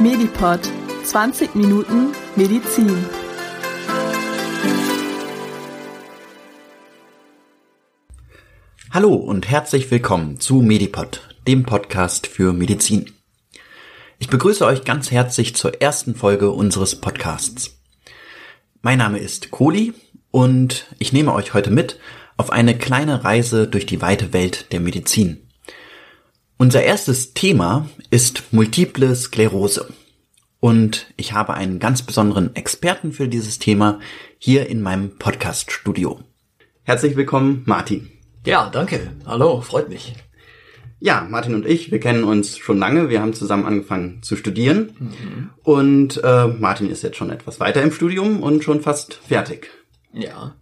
Medipod 20 Minuten Medizin. Hallo und herzlich willkommen zu Medipod, dem Podcast für Medizin. Ich begrüße euch ganz herzlich zur ersten Folge unseres Podcasts. Mein Name ist Kohli und ich nehme euch heute mit auf eine kleine Reise durch die weite Welt der Medizin. Unser erstes Thema ist multiple Sklerose. Und ich habe einen ganz besonderen Experten für dieses Thema hier in meinem Podcast-Studio. Herzlich willkommen, Martin. Ja, danke. Hallo, freut mich. Ja, Martin und ich, wir kennen uns schon lange. Wir haben zusammen angefangen zu studieren. Mhm. Und äh, Martin ist jetzt schon etwas weiter im Studium und schon fast fertig. Ja.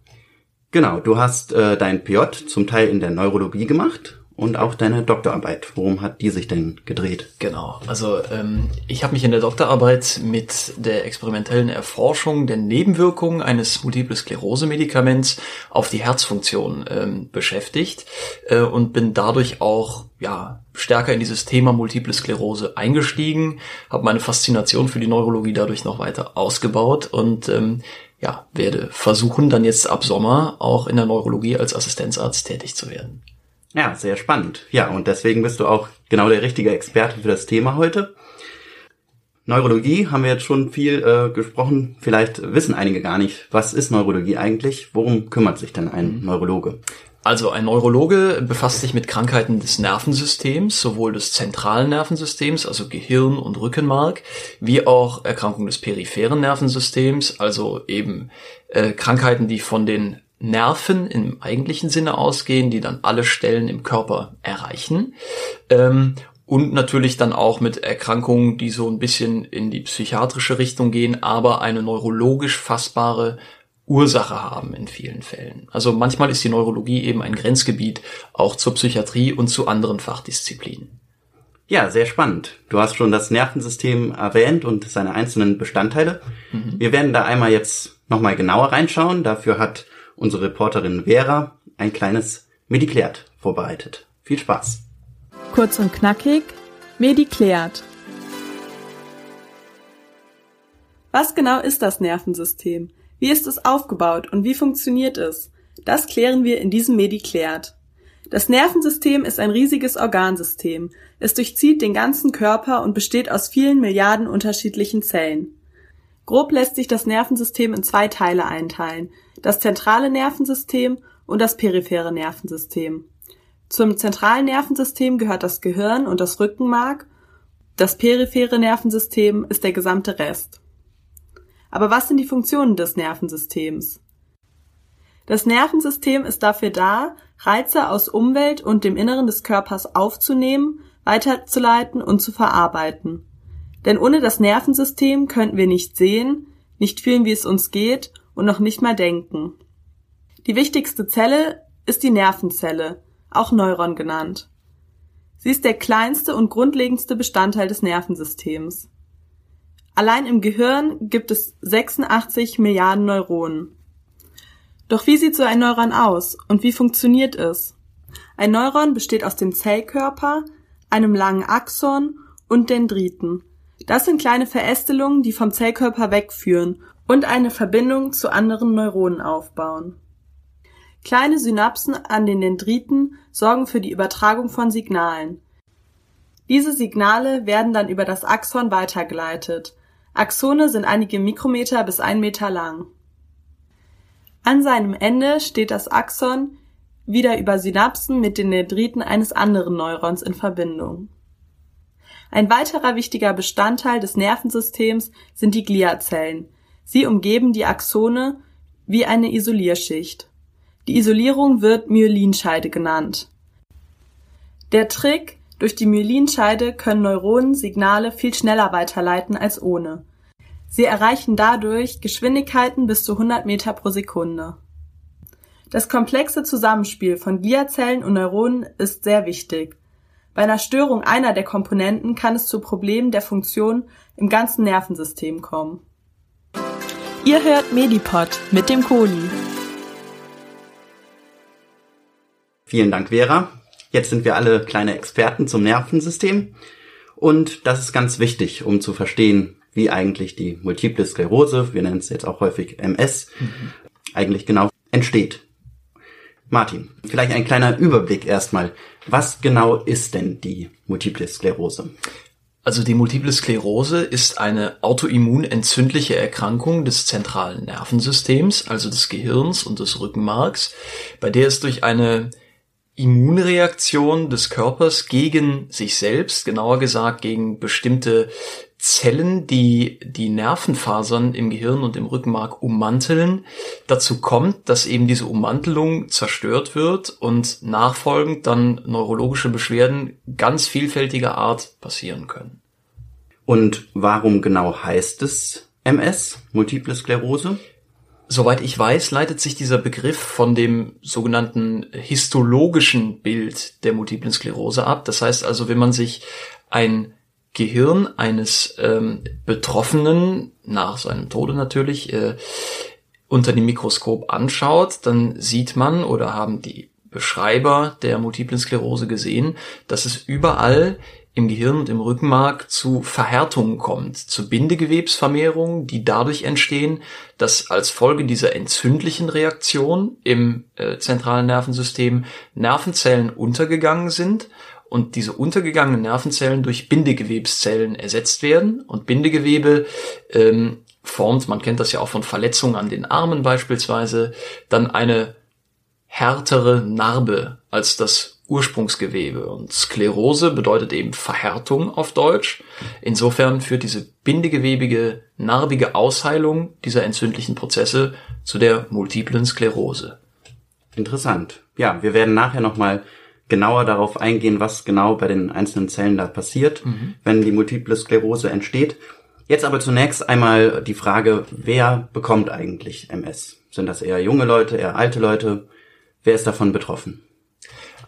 Genau, du hast äh, dein PJ zum Teil in der Neurologie gemacht und auch deine Doktorarbeit. Worum hat die sich denn gedreht? Genau, also ähm, ich habe mich in der Doktorarbeit mit der experimentellen Erforschung der Nebenwirkungen eines Multiple Sklerose-Medikaments auf die Herzfunktion ähm, beschäftigt äh, und bin dadurch auch ja stärker in dieses Thema Multiple Sklerose eingestiegen, habe meine Faszination für die Neurologie dadurch noch weiter ausgebaut und ähm, ja, werde versuchen, dann jetzt ab Sommer auch in der Neurologie als Assistenzarzt tätig zu werden. Ja, sehr spannend. Ja, und deswegen bist du auch genau der richtige Experte für das Thema heute. Neurologie haben wir jetzt schon viel äh, gesprochen. Vielleicht wissen einige gar nicht, was ist Neurologie eigentlich? Worum kümmert sich denn ein mhm. Neurologe? Also ein Neurologe befasst sich mit Krankheiten des Nervensystems, sowohl des zentralen Nervensystems, also Gehirn und Rückenmark, wie auch Erkrankungen des peripheren Nervensystems, also eben äh, Krankheiten, die von den Nerven im eigentlichen Sinne ausgehen, die dann alle Stellen im Körper erreichen. Ähm, und natürlich dann auch mit Erkrankungen, die so ein bisschen in die psychiatrische Richtung gehen, aber eine neurologisch fassbare Ursache haben in vielen Fällen. Also manchmal ist die Neurologie eben ein Grenzgebiet auch zur Psychiatrie und zu anderen Fachdisziplinen. Ja, sehr spannend. Du hast schon das Nervensystem erwähnt und seine einzelnen Bestandteile. Mhm. Wir werden da einmal jetzt nochmal genauer reinschauen. Dafür hat unsere Reporterin Vera ein kleines Mediklärt vorbereitet. Viel Spaß. Kurz und knackig, Mediklärt. Was genau ist das Nervensystem? Wie ist es aufgebaut und wie funktioniert es? Das klären wir in diesem Mediklärt. Das Nervensystem ist ein riesiges Organsystem. Es durchzieht den ganzen Körper und besteht aus vielen Milliarden unterschiedlichen Zellen. Grob lässt sich das Nervensystem in zwei Teile einteilen, das zentrale Nervensystem und das periphere Nervensystem. Zum zentralen Nervensystem gehört das Gehirn und das Rückenmark, das periphere Nervensystem ist der gesamte Rest. Aber was sind die Funktionen des Nervensystems? Das Nervensystem ist dafür da, Reize aus Umwelt und dem Inneren des Körpers aufzunehmen, weiterzuleiten und zu verarbeiten. Denn ohne das Nervensystem könnten wir nicht sehen, nicht fühlen, wie es uns geht und noch nicht mal denken. Die wichtigste Zelle ist die Nervenzelle, auch Neuron genannt. Sie ist der kleinste und grundlegendste Bestandteil des Nervensystems. Allein im Gehirn gibt es 86 Milliarden Neuronen. Doch wie sieht so ein Neuron aus und wie funktioniert es? Ein Neuron besteht aus dem Zellkörper, einem langen Axon und Dendriten. Das sind kleine Verästelungen, die vom Zellkörper wegführen und eine Verbindung zu anderen Neuronen aufbauen. Kleine Synapsen an den Dendriten sorgen für die Übertragung von Signalen. Diese Signale werden dann über das Axon weitergeleitet. Axone sind einige Mikrometer bis ein Meter lang. An seinem Ende steht das Axon wieder über Synapsen mit den Dendriten eines anderen Neurons in Verbindung. Ein weiterer wichtiger Bestandteil des Nervensystems sind die Gliazellen. Sie umgeben die Axone wie eine Isolierschicht. Die Isolierung wird Myelinscheide genannt. Der Trick, durch die Myelinscheide können Neuronen Signale viel schneller weiterleiten als ohne. Sie erreichen dadurch Geschwindigkeiten bis zu 100 Meter pro Sekunde. Das komplexe Zusammenspiel von Gliazellen und Neuronen ist sehr wichtig. Bei einer Störung einer der Komponenten kann es zu Problemen der Funktion im ganzen Nervensystem kommen. Ihr hört Medipod mit dem Kohli. Vielen Dank, Vera. Jetzt sind wir alle kleine Experten zum Nervensystem. Und das ist ganz wichtig, um zu verstehen, wie eigentlich die Multiple Sklerose, wir nennen es jetzt auch häufig MS, mhm. eigentlich genau entsteht. Martin, vielleicht ein kleiner Überblick erstmal. Was genau ist denn die Multiple Sklerose? Also die Multiple Sklerose ist eine autoimmunentzündliche Erkrankung des zentralen Nervensystems, also des Gehirns und des Rückenmarks, bei der es durch eine Immunreaktion des Körpers gegen sich selbst, genauer gesagt gegen bestimmte Zellen, die die Nervenfasern im Gehirn und im Rückenmark ummanteln, dazu kommt, dass eben diese Ummantelung zerstört wird und nachfolgend dann neurologische Beschwerden ganz vielfältiger Art passieren können. Und warum genau heißt es MS, Multiple Sklerose? Soweit ich weiß, leitet sich dieser Begriff von dem sogenannten histologischen Bild der Multiplen Sklerose ab. Das heißt also, wenn man sich ein Gehirn eines ähm, Betroffenen, nach seinem Tode natürlich, äh, unter dem Mikroskop anschaut, dann sieht man oder haben die Beschreiber der multiplen Sklerose gesehen, dass es überall im Gehirn und im Rückenmark zu Verhärtungen kommt, zu Bindegewebsvermehrungen, die dadurch entstehen, dass als Folge dieser entzündlichen Reaktion im äh, zentralen Nervensystem Nervenzellen untergegangen sind und diese untergegangenen Nervenzellen durch Bindegewebszellen ersetzt werden. Und Bindegewebe ähm, formt, man kennt das ja auch von Verletzungen an den Armen beispielsweise, dann eine härtere Narbe als das Ursprungsgewebe. Und Sklerose bedeutet eben Verhärtung auf Deutsch. Insofern führt diese bindegewebige, narbige Ausheilung dieser entzündlichen Prozesse zu der multiplen Sklerose. Interessant. Ja, wir werden nachher nochmal genauer darauf eingehen, was genau bei den einzelnen Zellen da passiert, mhm. wenn die multiple Sklerose entsteht. Jetzt aber zunächst einmal die Frage, wer bekommt eigentlich MS? Sind das eher junge Leute, eher alte Leute? Wer ist davon betroffen?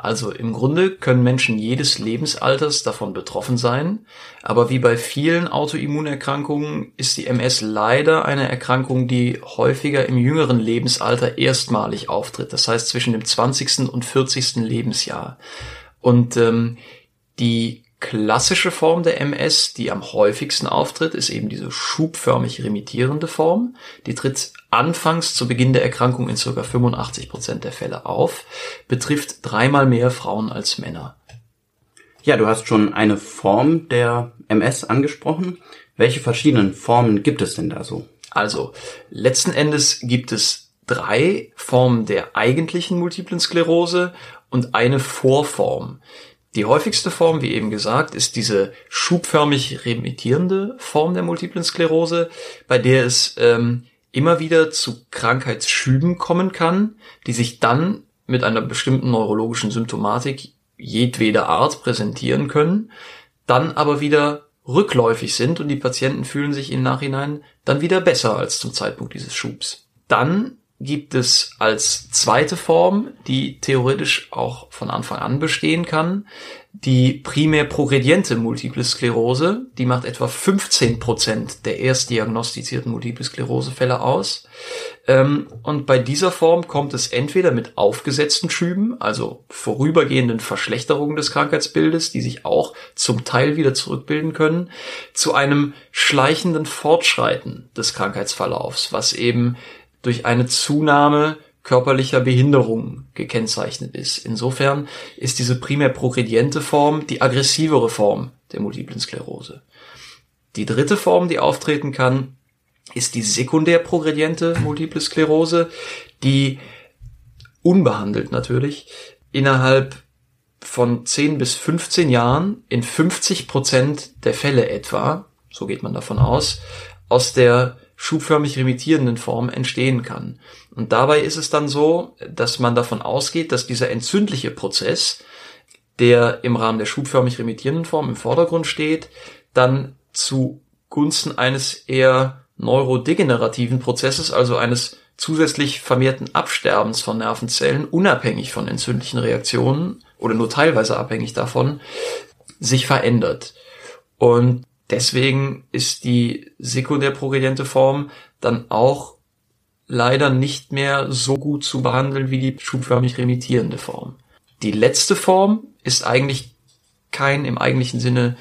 Also im Grunde können Menschen jedes Lebensalters davon betroffen sein, aber wie bei vielen Autoimmunerkrankungen ist die MS leider eine Erkrankung, die häufiger im jüngeren Lebensalter erstmalig auftritt, das heißt zwischen dem 20. und 40. Lebensjahr. Und ähm, die klassische Form der MS, die am häufigsten auftritt, ist eben diese schubförmig remittierende Form. Die tritt anfangs zu Beginn der Erkrankung in ca. 85 Prozent der Fälle auf, betrifft dreimal mehr Frauen als Männer. Ja, du hast schon eine Form der MS angesprochen. Welche verschiedenen Formen gibt es denn da so? Also, letzten Endes gibt es drei Formen der eigentlichen multiplen Sklerose und eine Vorform. Die häufigste Form, wie eben gesagt, ist diese schubförmig remittierende Form der multiplen Sklerose, bei der es ähm, immer wieder zu Krankheitsschüben kommen kann, die sich dann mit einer bestimmten neurologischen Symptomatik jedweder Art präsentieren können, dann aber wieder rückläufig sind und die Patienten fühlen sich im Nachhinein dann wieder besser als zum Zeitpunkt dieses Schubs. Dann gibt es als zweite Form, die theoretisch auch von Anfang an bestehen kann, die primär progrediente Multiple Sklerose. Die macht etwa 15 Prozent der erst diagnostizierten Multiple Sklerose-Fälle aus. Ähm, und bei dieser Form kommt es entweder mit aufgesetzten Schüben, also vorübergehenden Verschlechterungen des Krankheitsbildes, die sich auch zum Teil wieder zurückbilden können, zu einem schleichenden Fortschreiten des Krankheitsverlaufs, was eben durch eine Zunahme körperlicher Behinderung gekennzeichnet ist. Insofern ist diese primär progrediente Form die aggressivere Form der multiplen Sklerose. Die dritte Form, die auftreten kann, ist die sekundär progrediente multiple Sklerose, die unbehandelt natürlich innerhalb von 10 bis 15 Jahren in 50 Prozent der Fälle etwa, so geht man davon aus, aus der schubförmig remittierenden Form entstehen kann. Und dabei ist es dann so, dass man davon ausgeht, dass dieser entzündliche Prozess, der im Rahmen der schubförmig remittierenden Form im Vordergrund steht, dann zugunsten eines eher neurodegenerativen Prozesses, also eines zusätzlich vermehrten Absterbens von Nervenzellen, unabhängig von entzündlichen Reaktionen oder nur teilweise abhängig davon, sich verändert. Und Deswegen ist die sekundärprogrediente Form dann auch leider nicht mehr so gut zu behandeln wie die schubförmig remittierende Form. Die letzte Form ist eigentlich kein im eigentlichen Sinne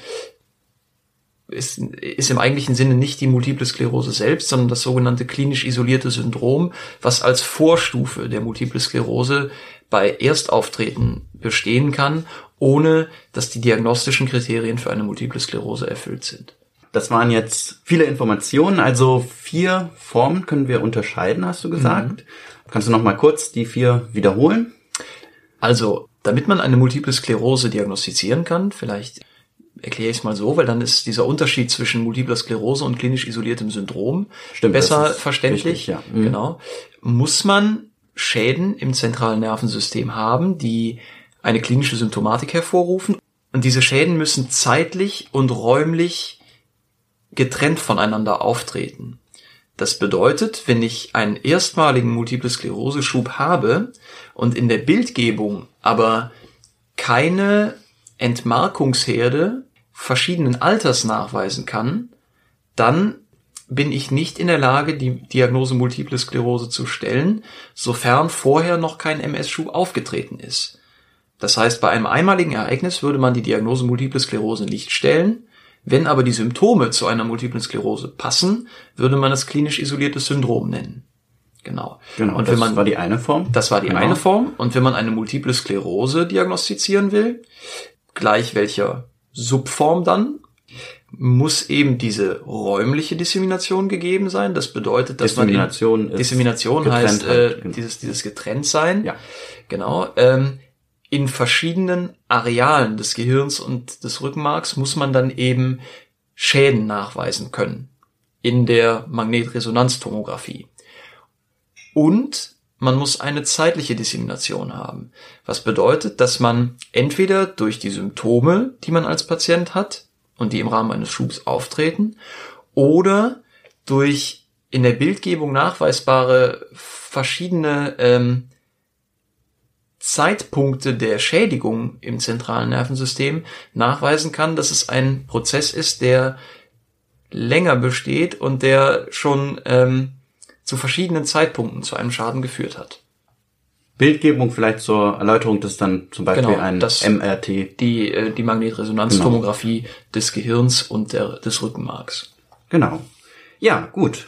ist, ist im eigentlichen Sinne nicht die Multiple Sklerose selbst, sondern das sogenannte klinisch isolierte Syndrom, was als Vorstufe der Multiple Sklerose bei Erstauftreten bestehen kann, ohne dass die diagnostischen Kriterien für eine Multiple Sklerose erfüllt sind. Das waren jetzt viele Informationen, also vier Formen können wir unterscheiden, hast du gesagt. Mhm. Kannst du noch mal kurz die vier wiederholen? Also, damit man eine Multiple Sklerose diagnostizieren kann, vielleicht erkläre ich es mal so, weil dann ist dieser Unterschied zwischen multipler Sklerose und klinisch isoliertem Syndrom Stimmt, besser verständlich. Wichtig, ja. mhm. Genau. Muss man Schäden im zentralen Nervensystem haben, die eine klinische Symptomatik hervorrufen. Und diese Schäden müssen zeitlich und räumlich getrennt voneinander auftreten. Das bedeutet, wenn ich einen erstmaligen Multiple Sklerose-Schub habe und in der Bildgebung aber keine Entmarkungsherde verschiedenen Alters nachweisen kann, dann bin ich nicht in der Lage, die Diagnose Multiple Sklerose zu stellen, sofern vorher noch kein MS-Schub aufgetreten ist. Das heißt, bei einem einmaligen Ereignis würde man die Diagnose Multiple Sklerose nicht stellen, wenn aber die Symptome zu einer Multiplen Sklerose passen, würde man es klinisch isoliertes Syndrom nennen. Genau. Genau. Und wenn man, war die eine Form. Das war die genau. eine Form. Und wenn man eine Multiple Sklerose diagnostizieren will, gleich welcher Subform dann, muss eben diese räumliche Dissemination gegeben sein. Das bedeutet, dass Dissemination man in, Dissemination heißt äh, genau. dieses dieses Getrenntsein. Ja. Genau. Ähm, in verschiedenen Arealen des Gehirns und des Rückenmarks muss man dann eben Schäden nachweisen können in der Magnetresonanztomographie. Und man muss eine zeitliche Dissemination haben, was bedeutet, dass man entweder durch die Symptome, die man als Patient hat und die im Rahmen eines Schubs auftreten, oder durch in der Bildgebung nachweisbare verschiedene ähm, Zeitpunkte der Schädigung im zentralen Nervensystem nachweisen kann, dass es ein Prozess ist, der länger besteht und der schon ähm, zu verschiedenen Zeitpunkten zu einem Schaden geführt hat. Bildgebung vielleicht zur Erläuterung, das ist dann zum Beispiel genau, ein das, MRT. Die, äh, die Magnetresonanztomographie genau. des Gehirns und der, des Rückenmarks. Genau. Ja, gut.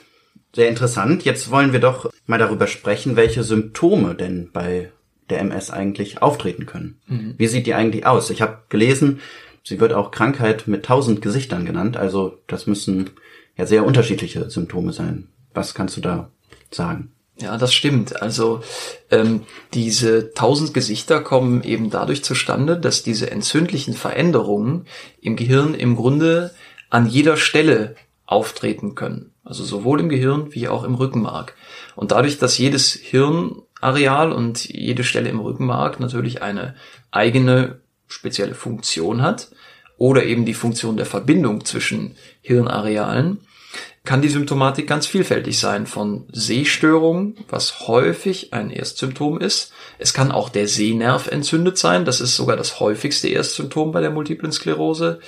Sehr interessant. Jetzt wollen wir doch mal darüber sprechen, welche Symptome denn bei der MS eigentlich auftreten können. Mhm. Wie sieht die eigentlich aus? Ich habe gelesen, sie wird auch Krankheit mit tausend Gesichtern genannt. Also das müssen ja sehr unterschiedliche Symptome sein. Was kannst du da sagen? Ja, das stimmt. Also ähm, diese tausend Gesichter kommen eben dadurch zustande, dass diese entzündlichen Veränderungen im Gehirn im Grunde an jeder Stelle auftreten können. Also sowohl im Gehirn wie auch im Rückenmark. Und dadurch, dass jedes Hirn Areal und jede Stelle im Rückenmark natürlich eine eigene spezielle Funktion hat oder eben die Funktion der Verbindung zwischen Hirnarealen, kann die Symptomatik ganz vielfältig sein, von Sehstörungen, was häufig ein Erstsymptom ist. Es kann auch der Sehnerv entzündet sein, das ist sogar das häufigste Erstsymptom bei der multiplen Sklerose.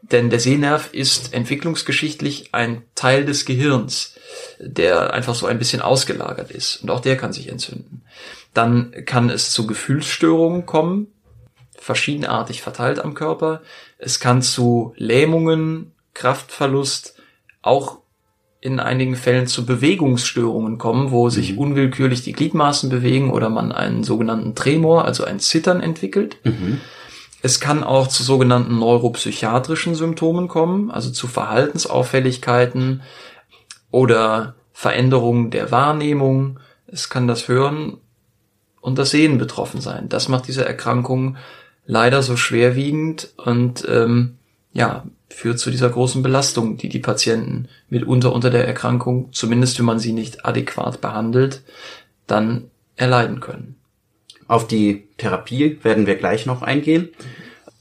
Denn der Sehnerv ist entwicklungsgeschichtlich ein Teil des Gehirns der einfach so ein bisschen ausgelagert ist. Und auch der kann sich entzünden. Dann kann es zu Gefühlsstörungen kommen, verschiedenartig verteilt am Körper. Es kann zu Lähmungen, Kraftverlust, auch in einigen Fällen zu Bewegungsstörungen kommen, wo sich mhm. unwillkürlich die Gliedmaßen bewegen oder man einen sogenannten Tremor, also ein Zittern entwickelt. Mhm. Es kann auch zu sogenannten neuropsychiatrischen Symptomen kommen, also zu Verhaltensauffälligkeiten, oder Veränderungen der Wahrnehmung. Es kann das Hören und das Sehen betroffen sein. Das macht diese Erkrankung leider so schwerwiegend und ähm, ja führt zu dieser großen Belastung, die die Patienten mitunter unter der Erkrankung, zumindest wenn man sie nicht adäquat behandelt, dann erleiden können. Auf die Therapie werden wir gleich noch eingehen.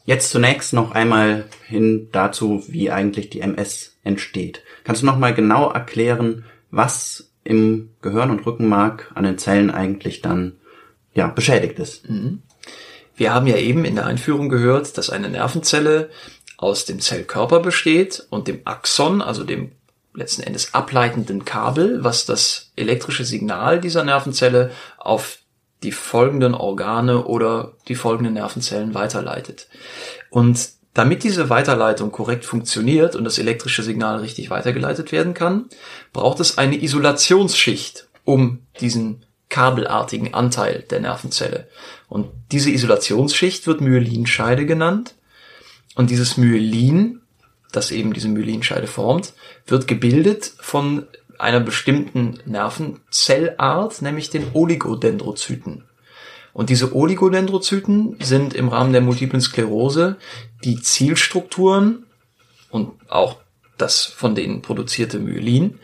Jetzt zunächst noch einmal hin dazu, wie eigentlich die MS entsteht. Kannst du noch mal genau erklären, was im Gehirn und Rückenmark an den Zellen eigentlich dann ja beschädigt ist? Mhm. Wir haben ja eben in der Einführung gehört, dass eine Nervenzelle aus dem Zellkörper besteht und dem Axon, also dem letzten Endes ableitenden Kabel, was das elektrische Signal dieser Nervenzelle auf die folgenden Organe oder die folgenden Nervenzellen weiterleitet. Und Damit diese Weiterleitung korrekt funktioniert und das elektrische Signal richtig weitergeleitet werden kann, braucht es eine Isolationsschicht um diesen kabelartigen Anteil der Nervenzelle. Und diese Isolationsschicht wird Myelinscheide genannt. Und dieses Myelin, das eben diese Myelinscheide formt, wird gebildet von einer bestimmten Nervenzellart, nämlich den Oligodendrozyten. Und diese Oligodendrozyten sind im Rahmen der multiplen Sklerose die Zielstrukturen und auch das von denen produzierte Myelin,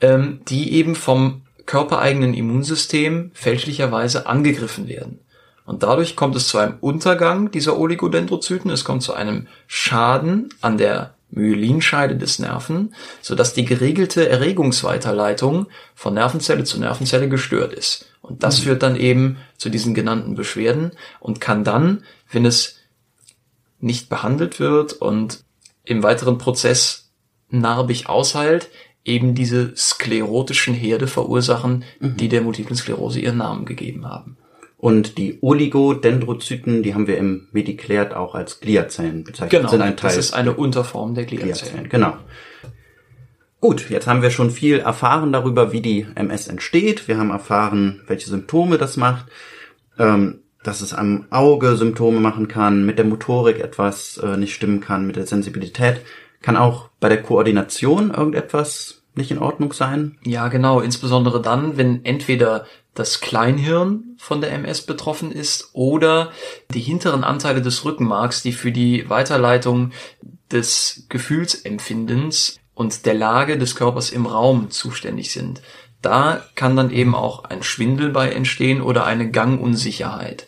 ähm, die eben vom körpereigenen Immunsystem fälschlicherweise angegriffen werden. Und dadurch kommt es zu einem Untergang dieser Oligodendrozyten, es kommt zu einem Schaden an der Myelinscheide des Nerven, sodass die geregelte Erregungsweiterleitung von Nervenzelle zu Nervenzelle gestört ist. Und das mhm. führt dann eben zu diesen genannten Beschwerden und kann dann, wenn es nicht behandelt wird und im weiteren Prozess narbig ausheilt, eben diese sklerotischen Herde verursachen, mhm. die der multiplen Sklerose ihren Namen gegeben haben. Und die Oligodendrozyten, die haben wir im Mediklärt auch als Gliazellen bezeichnet. Genau, sind ein Teil das ist eine Unterform der Gliazellen. Gliazellen. Genau. Gut, jetzt haben wir schon viel erfahren darüber, wie die MS entsteht. Wir haben erfahren, welche Symptome das macht, ähm, dass es am Auge Symptome machen kann, mit der Motorik etwas äh, nicht stimmen kann, mit der Sensibilität. Kann auch bei der Koordination irgendetwas nicht in Ordnung sein? Ja, genau. Insbesondere dann, wenn entweder das Kleinhirn von der MS betroffen ist oder die hinteren Anteile des Rückenmarks, die für die Weiterleitung des Gefühlsempfindens und der Lage des Körpers im Raum zuständig sind. Da kann dann eben auch ein Schwindel bei entstehen oder eine Gangunsicherheit.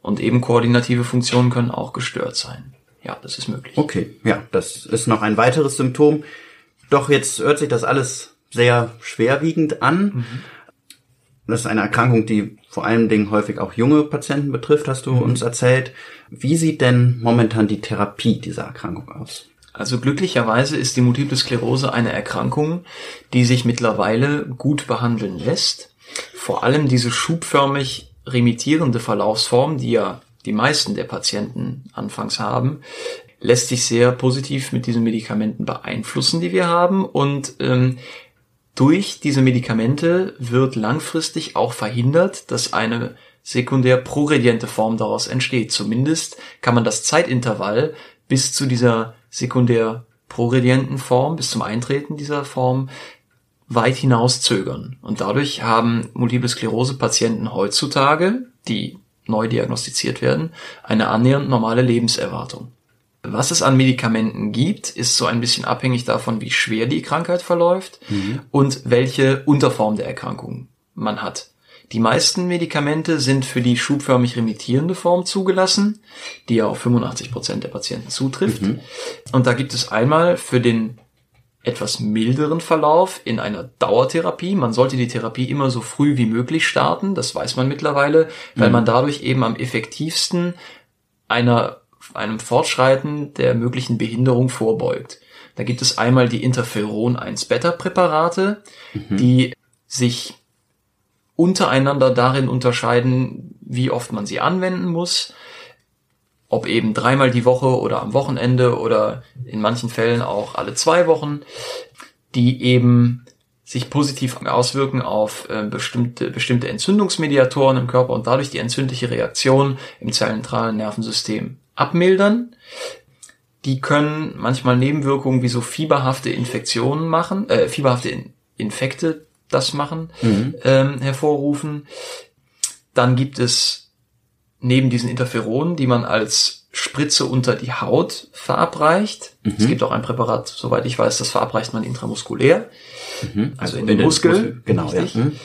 Und eben koordinative Funktionen können auch gestört sein. Ja, das ist möglich. Okay, ja, das ist noch ein weiteres Symptom. Doch jetzt hört sich das alles sehr schwerwiegend an. Mhm. Das ist eine Erkrankung, die vor allen Dingen häufig auch junge Patienten betrifft, hast du mhm. uns erzählt. Wie sieht denn momentan die Therapie dieser Erkrankung aus? Also glücklicherweise ist die Multiple Sklerose eine Erkrankung, die sich mittlerweile gut behandeln lässt. Vor allem diese schubförmig remittierende Verlaufsform, die ja die meisten der Patienten anfangs haben, lässt sich sehr positiv mit diesen Medikamenten beeinflussen, die wir haben. Und ähm, durch diese Medikamente wird langfristig auch verhindert, dass eine sekundär progrediente Form daraus entsteht. Zumindest kann man das Zeitintervall bis zu dieser sekundär progredienten Form, bis zum Eintreten dieser Form weit hinaus zögern. Und dadurch haben Multiple Sklerose Patienten heutzutage, die neu diagnostiziert werden, eine annähernd normale Lebenserwartung. Was es an Medikamenten gibt, ist so ein bisschen abhängig davon, wie schwer die Krankheit verläuft mhm. und welche Unterform der Erkrankung man hat. Die meisten Medikamente sind für die schubförmig remittierende Form zugelassen, die ja auf 85 Prozent der Patienten zutrifft. Mhm. Und da gibt es einmal für den etwas milderen Verlauf in einer Dauertherapie. Man sollte die Therapie immer so früh wie möglich starten, das weiß man mittlerweile, weil mhm. man dadurch eben am effektivsten einer, einem Fortschreiten der möglichen Behinderung vorbeugt. Da gibt es einmal die Interferon-1-Beta-Präparate, mhm. die sich untereinander darin unterscheiden, wie oft man sie anwenden muss. Ob eben dreimal die Woche oder am Wochenende oder in manchen Fällen auch alle zwei Wochen, die eben sich positiv auswirken auf äh, bestimmte, bestimmte Entzündungsmediatoren im Körper und dadurch die entzündliche Reaktion im zentralen Nervensystem abmildern. Die können manchmal Nebenwirkungen wie so fieberhafte Infektionen machen, äh, fieberhafte Infekte das machen, mhm. ähm, hervorrufen. Dann gibt es neben diesen Interferonen, die man als Spritze unter die Haut verabreicht. Mhm. Es gibt auch ein Präparat, soweit ich weiß, das verabreicht man intramuskulär, mhm. also, also, in den Muskel. Muskel. Genau, ja. Mhm.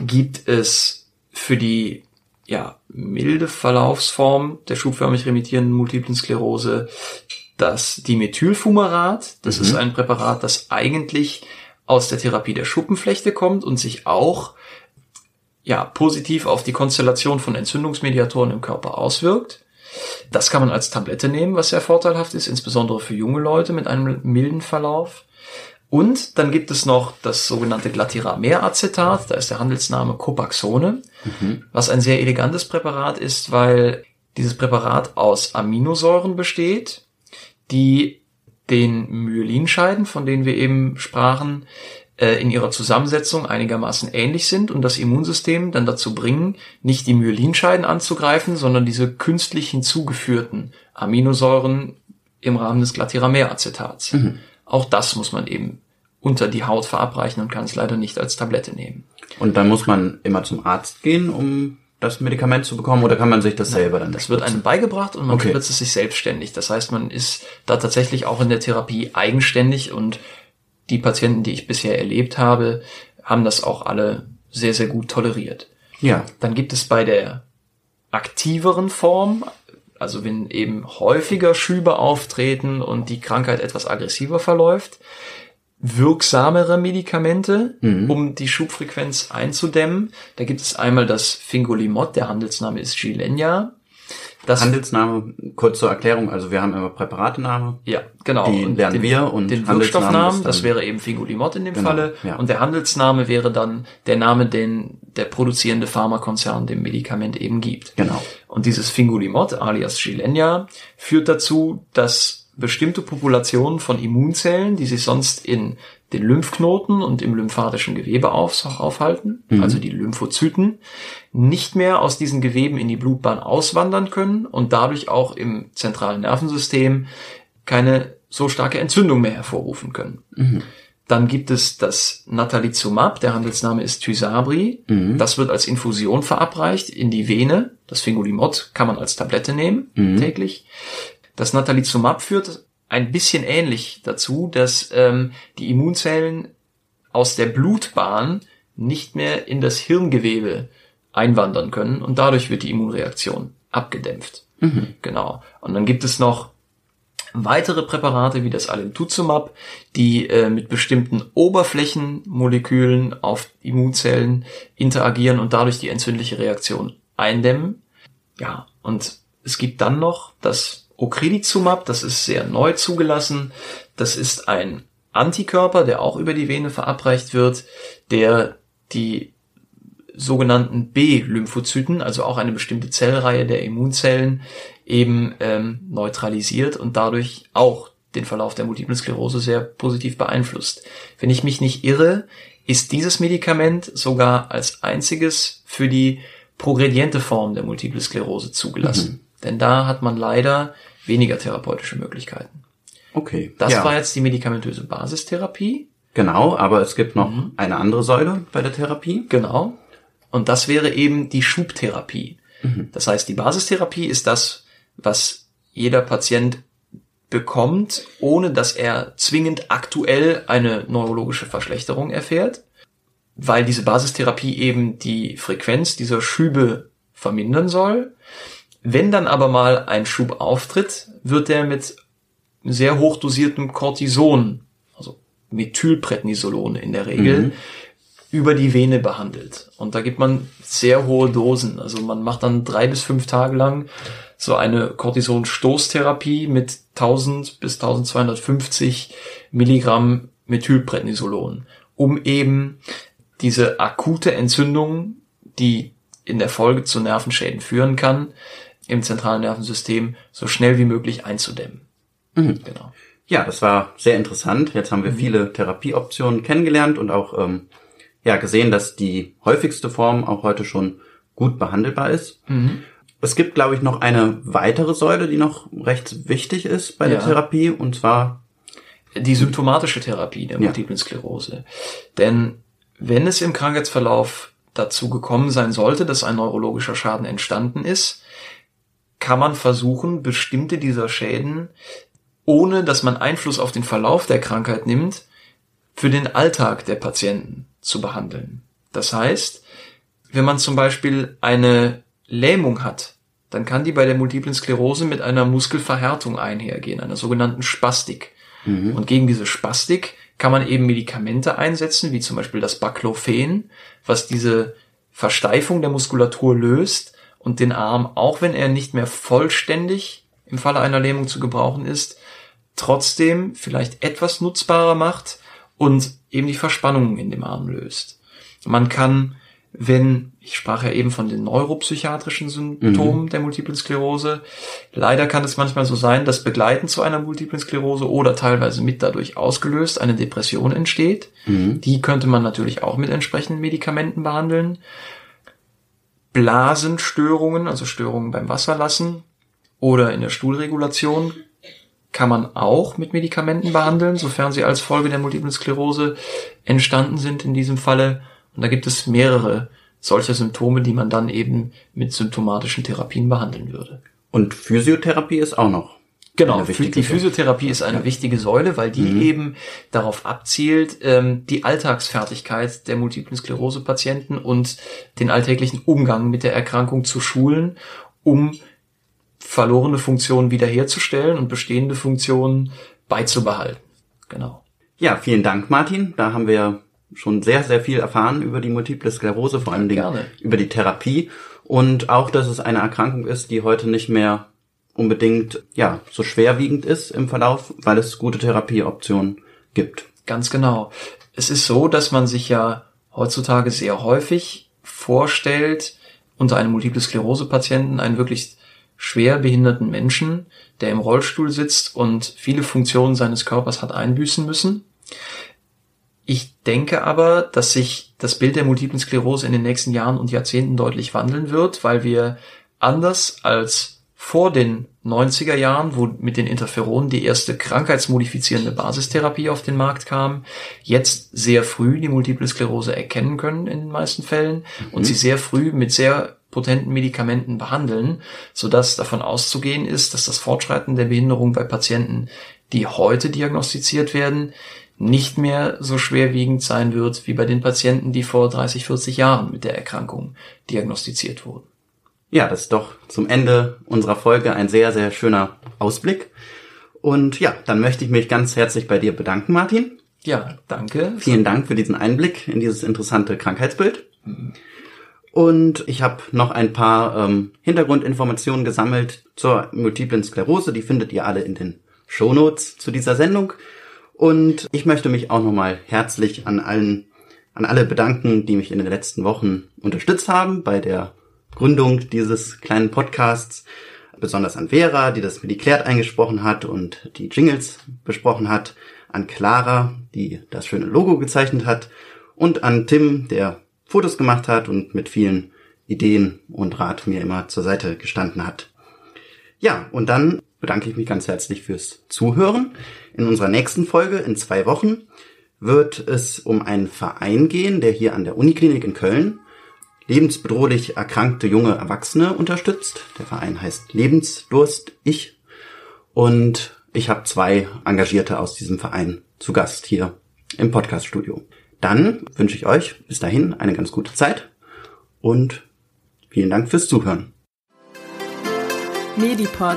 Gibt es für die ja, milde Verlaufsform der schubförmig remittierenden multiplen Sklerose das Dimethylfumarat. Das ist mhm. ein Präparat, das eigentlich aus der Therapie der Schuppenflechte kommt und sich auch ja, positiv auf die Konstellation von Entzündungsmediatoren im Körper auswirkt. Das kann man als Tablette nehmen, was sehr vorteilhaft ist, insbesondere für junge Leute mit einem milden Verlauf. Und dann gibt es noch das sogenannte Glattirameracetat, da ist der Handelsname Copaxone, mhm. was ein sehr elegantes Präparat ist, weil dieses Präparat aus Aminosäuren besteht, die den Myelinscheiden, von denen wir eben sprachen, äh, in ihrer Zusammensetzung einigermaßen ähnlich sind und das Immunsystem dann dazu bringen, nicht die Myelinscheiden anzugreifen, sondern diese künstlich hinzugeführten Aminosäuren im Rahmen des Glatiramer-Acetats. Mhm. Auch das muss man eben unter die Haut verabreichen und kann es leider nicht als Tablette nehmen. Und dann muss man immer zum Arzt gehen, um das Medikament zu bekommen oder kann man sich das selber dann? Das wird einem beigebracht und man okay. es sich selbstständig. Das heißt, man ist da tatsächlich auch in der Therapie eigenständig und die Patienten, die ich bisher erlebt habe, haben das auch alle sehr, sehr gut toleriert. Ja. Dann gibt es bei der aktiveren Form, also wenn eben häufiger Schübe auftreten und die Krankheit etwas aggressiver verläuft, wirksamere Medikamente, mhm. um die Schubfrequenz einzudämmen. Da gibt es einmal das Fingolimod, der Handelsname ist Gilenya. Das Handelsname, kurz zur Erklärung, also wir haben immer Präparatename. Ja, genau. Die und lernen den, wir und den Wirkstoffnamen, das wäre eben Fingolimod in dem genau, Falle. Ja. Und der Handelsname wäre dann der Name, den der produzierende Pharmakonzern dem Medikament eben gibt. Genau. Und dieses Fingolimod, alias Gilenya, führt dazu, dass bestimmte Populationen von Immunzellen, die sich sonst in den Lymphknoten und im lymphatischen Gewebe auf, aufhalten, mhm. also die Lymphozyten, nicht mehr aus diesen Geweben in die Blutbahn auswandern können und dadurch auch im zentralen Nervensystem keine so starke Entzündung mehr hervorrufen können. Mhm. Dann gibt es das Natalizumab, der Handelsname ist Tysabri. Mhm. Das wird als Infusion verabreicht in die Vene. Das Fingolimod kann man als Tablette nehmen, mhm. täglich. Das Natalizumab führt ein bisschen ähnlich dazu, dass ähm, die Immunzellen aus der Blutbahn nicht mehr in das Hirngewebe einwandern können und dadurch wird die Immunreaktion abgedämpft. Mhm. Genau. Und dann gibt es noch weitere Präparate wie das Alemtuzumab, die äh, mit bestimmten Oberflächenmolekülen auf Immunzellen interagieren und dadurch die entzündliche Reaktion eindämmen. Ja, und es gibt dann noch das Ocrelizumab, das ist sehr neu zugelassen. Das ist ein Antikörper, der auch über die Vene verabreicht wird, der die sogenannten B-Lymphozyten, also auch eine bestimmte Zellreihe der Immunzellen, eben ähm, neutralisiert und dadurch auch den Verlauf der Multiplen Sklerose sehr positiv beeinflusst. Wenn ich mich nicht irre, ist dieses Medikament sogar als einziges für die progrediente Form der Multiple Sklerose zugelassen. Mhm. Denn da hat man leider weniger therapeutische Möglichkeiten. Okay. Das ja. war jetzt die medikamentöse Basistherapie. Genau, aber es gibt noch mhm. eine andere Säule bei der Therapie. Genau. Und das wäre eben die Schubtherapie. Mhm. Das heißt, die Basistherapie ist das, was jeder Patient bekommt, ohne dass er zwingend aktuell eine neurologische Verschlechterung erfährt, weil diese Basistherapie eben die Frequenz dieser Schübe vermindern soll wenn dann aber mal ein Schub auftritt, wird der mit sehr hoch dosiertem Cortison, also Methylprednisolone in der Regel, mhm. über die Vene behandelt. Und da gibt man sehr hohe Dosen. Also man macht dann drei bis fünf Tage lang so eine Cortison-Stoßtherapie mit 1000 bis 1250 Milligramm Methylprednisolon, um eben diese akute Entzündung, die in der Folge zu Nervenschäden führen kann, im zentralen Nervensystem so schnell wie möglich einzudämmen. Mhm. Genau. Ja, das war sehr interessant. Jetzt haben wir mhm. viele Therapieoptionen kennengelernt und auch ähm, ja gesehen, dass die häufigste Form auch heute schon gut behandelbar ist. Mhm. Es gibt, glaube ich, noch eine weitere Säule, die noch recht wichtig ist bei der ja. Therapie, und zwar die symptomatische Therapie der Multiplen Sklerose. Denn wenn es im Krankheitsverlauf dazu gekommen sein sollte, dass ein neurologischer Schaden entstanden ist, kann man versuchen, bestimmte dieser Schäden, ohne dass man Einfluss auf den Verlauf der Krankheit nimmt, für den Alltag der Patienten zu behandeln. Das heißt, wenn man zum Beispiel eine Lähmung hat, dann kann die bei der multiplen Sklerose mit einer Muskelverhärtung einhergehen, einer sogenannten Spastik. Mhm. Und gegen diese Spastik kann man eben Medikamente einsetzen, wie zum Beispiel das Baclofen, was diese Versteifung der Muskulatur löst und den Arm, auch wenn er nicht mehr vollständig im Falle einer Lähmung zu gebrauchen ist, trotzdem vielleicht etwas nutzbarer macht und eben die Verspannungen in dem Arm löst. Man kann wenn, ich sprach ja eben von den neuropsychiatrischen Symptomen mhm. der Multiplen Sklerose. Leider kann es manchmal so sein, dass begleitend zu einer Multiplen Sklerose oder teilweise mit dadurch ausgelöst eine Depression entsteht. Mhm. Die könnte man natürlich auch mit entsprechenden Medikamenten behandeln. Blasenstörungen, also Störungen beim Wasserlassen oder in der Stuhlregulation kann man auch mit Medikamenten behandeln, sofern sie als Folge der Multiplen Sklerose entstanden sind in diesem Falle. Und da gibt es mehrere solcher Symptome, die man dann eben mit symptomatischen Therapien behandeln würde. Und Physiotherapie ist auch noch. Genau, die Physiotherapie ist eine ja. wichtige Säule, weil die mhm. eben darauf abzielt, ähm, die Alltagsfertigkeit der Multiplen Sklerose-Patienten und den alltäglichen Umgang mit der Erkrankung zu schulen, um verlorene Funktionen wiederherzustellen und bestehende Funktionen beizubehalten. Genau. Ja, vielen Dank, Martin. Da haben wir schon sehr, sehr viel erfahren über die Multiple Sklerose, vor allen Dingen Gerne. über die Therapie und auch, dass es eine Erkrankung ist, die heute nicht mehr unbedingt ja so schwerwiegend ist im Verlauf, weil es gute Therapieoptionen gibt. Ganz genau. Es ist so, dass man sich ja heutzutage sehr häufig vorstellt, unter einem Multiple Sklerose Patienten einen wirklich schwer behinderten Menschen, der im Rollstuhl sitzt und viele Funktionen seines Körpers hat einbüßen müssen. Ich denke aber, dass sich das Bild der multiplen Sklerose in den nächsten Jahren und Jahrzehnten deutlich wandeln wird, weil wir anders als vor den 90er Jahren, wo mit den Interferonen die erste krankheitsmodifizierende Basistherapie auf den Markt kam, jetzt sehr früh die Multiple Sklerose erkennen können in den meisten Fällen mhm. und sie sehr früh mit sehr potenten Medikamenten behandeln, sodass davon auszugehen ist, dass das Fortschreiten der Behinderung bei Patienten, die heute diagnostiziert werden, nicht mehr so schwerwiegend sein wird wie bei den Patienten, die vor 30, 40 Jahren mit der Erkrankung diagnostiziert wurden. Ja, das ist doch zum Ende unserer Folge ein sehr, sehr schöner Ausblick. Und ja, dann möchte ich mich ganz herzlich bei dir bedanken, Martin. Ja, danke. Vielen Dank für diesen Einblick in dieses interessante Krankheitsbild. Und ich habe noch ein paar ähm, Hintergrundinformationen gesammelt zur multiplen Sklerose. Die findet ihr alle in den Shownotes zu dieser Sendung. Und ich möchte mich auch nochmal herzlich an allen, an alle bedanken, die mich in den letzten Wochen unterstützt haben bei der Gründung dieses kleinen Podcasts. Besonders an Vera, die das mit Klärt eingesprochen hat und die Jingles besprochen hat. An Clara, die das schöne Logo gezeichnet hat. Und an Tim, der Fotos gemacht hat und mit vielen Ideen und Rat mir immer zur Seite gestanden hat. Ja, und dann bedanke ich mich ganz herzlich fürs Zuhören. In unserer nächsten Folge in zwei Wochen wird es um einen Verein gehen, der hier an der Uniklinik in Köln lebensbedrohlich erkrankte junge Erwachsene unterstützt. Der Verein heißt Lebensdurst Ich. Und ich habe zwei Engagierte aus diesem Verein zu Gast hier im Podcaststudio. Dann wünsche ich euch bis dahin eine ganz gute Zeit und vielen Dank fürs Zuhören. Medipod